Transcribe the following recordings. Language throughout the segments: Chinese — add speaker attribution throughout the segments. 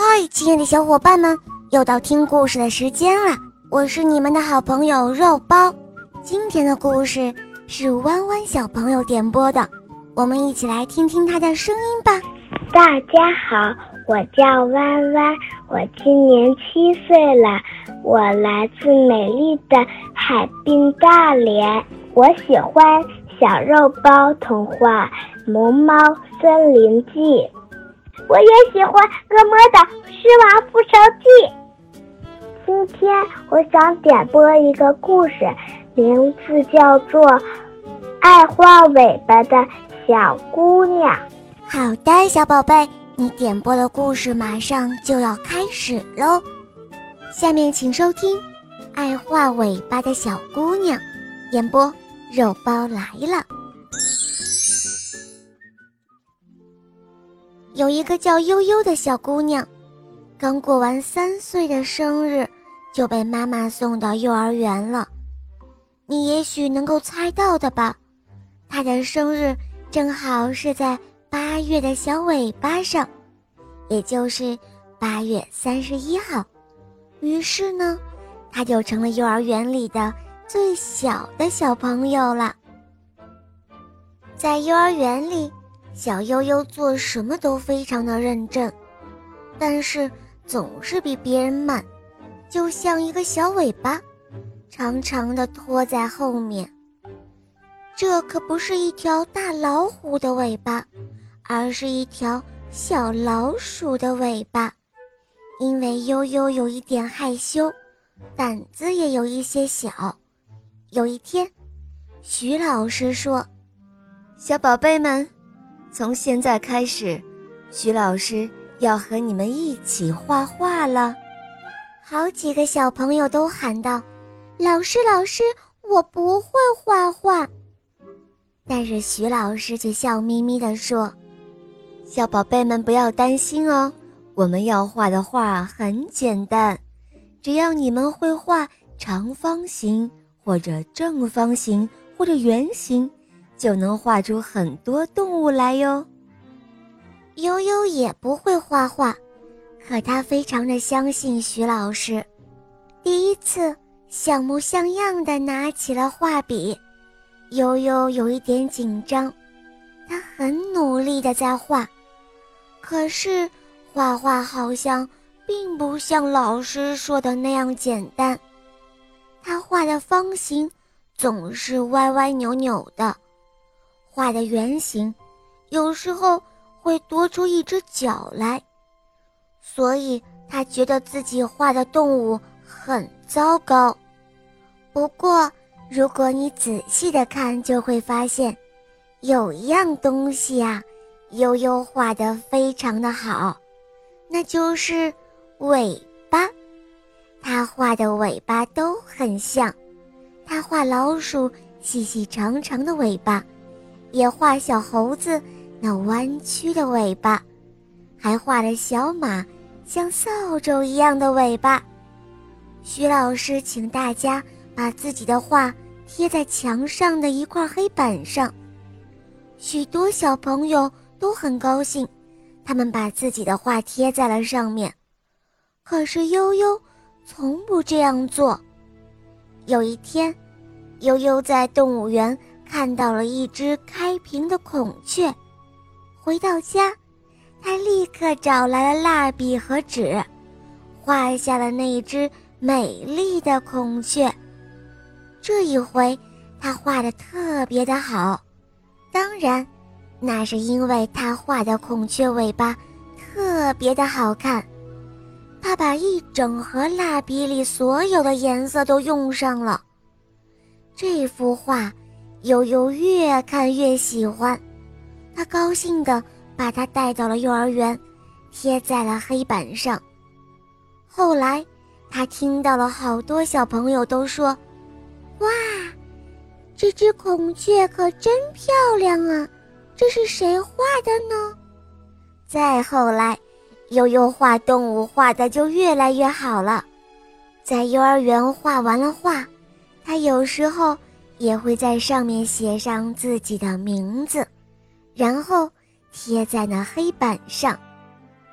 Speaker 1: 嗨，亲爱的小伙伴们，又到听故事的时间了。我是你们的好朋友肉包。今天的故事是弯弯小朋友点播的，我们一起来听听他的声音吧。
Speaker 2: 大家好，我叫弯弯，我今年七岁了，我来自美丽的海滨大连。我喜欢小肉包童话《萌猫森林记》。我也喜欢恶魔的《狮王复仇记》。今天我想点播一个故事，名字叫做《爱画尾巴的小姑娘》。
Speaker 1: 好的，小宝贝，你点播的故事马上就要开始喽。下面请收听《爱画尾巴的小姑娘》，演播肉包来了。有一个叫悠悠的小姑娘，刚过完三岁的生日，就被妈妈送到幼儿园了。你也许能够猜到的吧？她的生日正好是在八月的小尾巴上，也就是八月三十一号。于是呢，她就成了幼儿园里的最小的小朋友了。在幼儿园里。小悠悠做什么都非常的认真，但是总是比别人慢，就像一个小尾巴，长长的拖在后面。这可不是一条大老虎的尾巴，而是一条小老鼠的尾巴。因为悠悠有一点害羞，胆子也有一些小。有一天，徐老师说：“
Speaker 3: 小宝贝们。”从现在开始，徐老师要和你们一起画画了。
Speaker 1: 好几个小朋友都喊道：“老师，老师，我不会画画。”但是徐老师却笑眯眯地说：“
Speaker 3: 小宝贝们不要担心哦，我们要画的画很简单，只要你们会画长方形或者正方形或者圆形。”就能画出很多动物来哟。
Speaker 1: 悠悠也不会画画，可他非常的相信徐老师。第一次，像模像样的拿起了画笔，悠悠有一点紧张，他很努力的在画，可是画画好像并不像老师说的那样简单。他画的方形总是歪歪扭扭的。画的圆形，有时候会多出一只脚来，所以他觉得自己画的动物很糟糕。不过，如果你仔细的看，就会发现，有一样东西啊，悠悠画的非常的好，那就是尾巴。他画的尾巴都很像，他画老鼠细细长长的尾巴。也画小猴子那弯曲的尾巴，还画了小马像扫帚一样的尾巴。徐老师请大家把自己的画贴在墙上的一块黑板上，许多小朋友都很高兴，他们把自己的画贴在了上面。可是悠悠从不这样做。有一天，悠悠在动物园。看到了一只开屏的孔雀，回到家，他立刻找来了蜡笔和纸，画下了那只美丽的孔雀。这一回，他画的特别的好，当然，那是因为他画的孔雀尾巴特别的好看。他把一整盒蜡笔里所有的颜色都用上了，这幅画。悠悠越看越喜欢，他高兴地把它带到了幼儿园，贴在了黑板上。后来，他听到了好多小朋友都说：“哇，这只孔雀可真漂亮啊！这是谁画的呢？”再后来，悠悠画动物画的就越来越好了。在幼儿园画完了画，他有时候。也会在上面写上自己的名字，然后贴在那黑板上。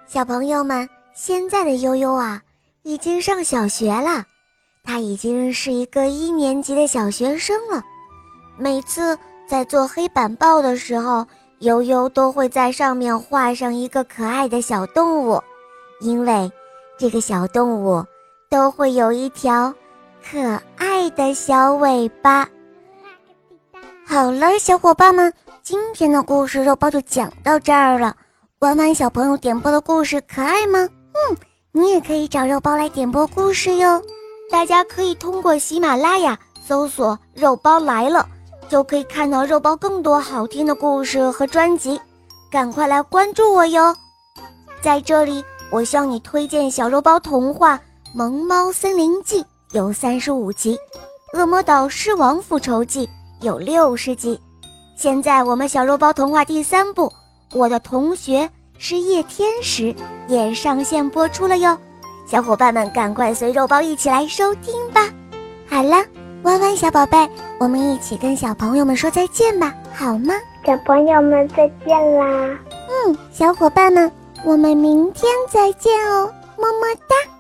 Speaker 1: 小朋友们，现在的悠悠啊，已经上小学了，他已经是一个一年级的小学生了。每次在做黑板报的时候，悠悠都会在上面画上一个可爱的小动物，因为这个小动物都会有一条可爱的小尾巴。好了，小伙伴们，今天的故事肉包就讲到这儿了。弯弯小朋友点播的故事可爱吗？嗯，你也可以找肉包来点播故事哟。大家可以通过喜马拉雅搜索“肉包来了”。就可以看到肉包更多好听的故事和专辑，赶快来关注我哟！在这里，我向你推荐小肉包童话《萌猫森林记》，有三十五集，《恶魔岛狮王复仇记》有六十集。现在我们小肉包童话第三部《我的同学是夜天使》也上线播出了哟，小伙伴们赶快随肉包一起来收听吧！好了。弯弯小宝贝，我们一起跟小朋友们说再见吧，好吗？
Speaker 2: 小朋友们再见啦！
Speaker 1: 嗯，小伙伴们，我们明天再见哦，么么哒。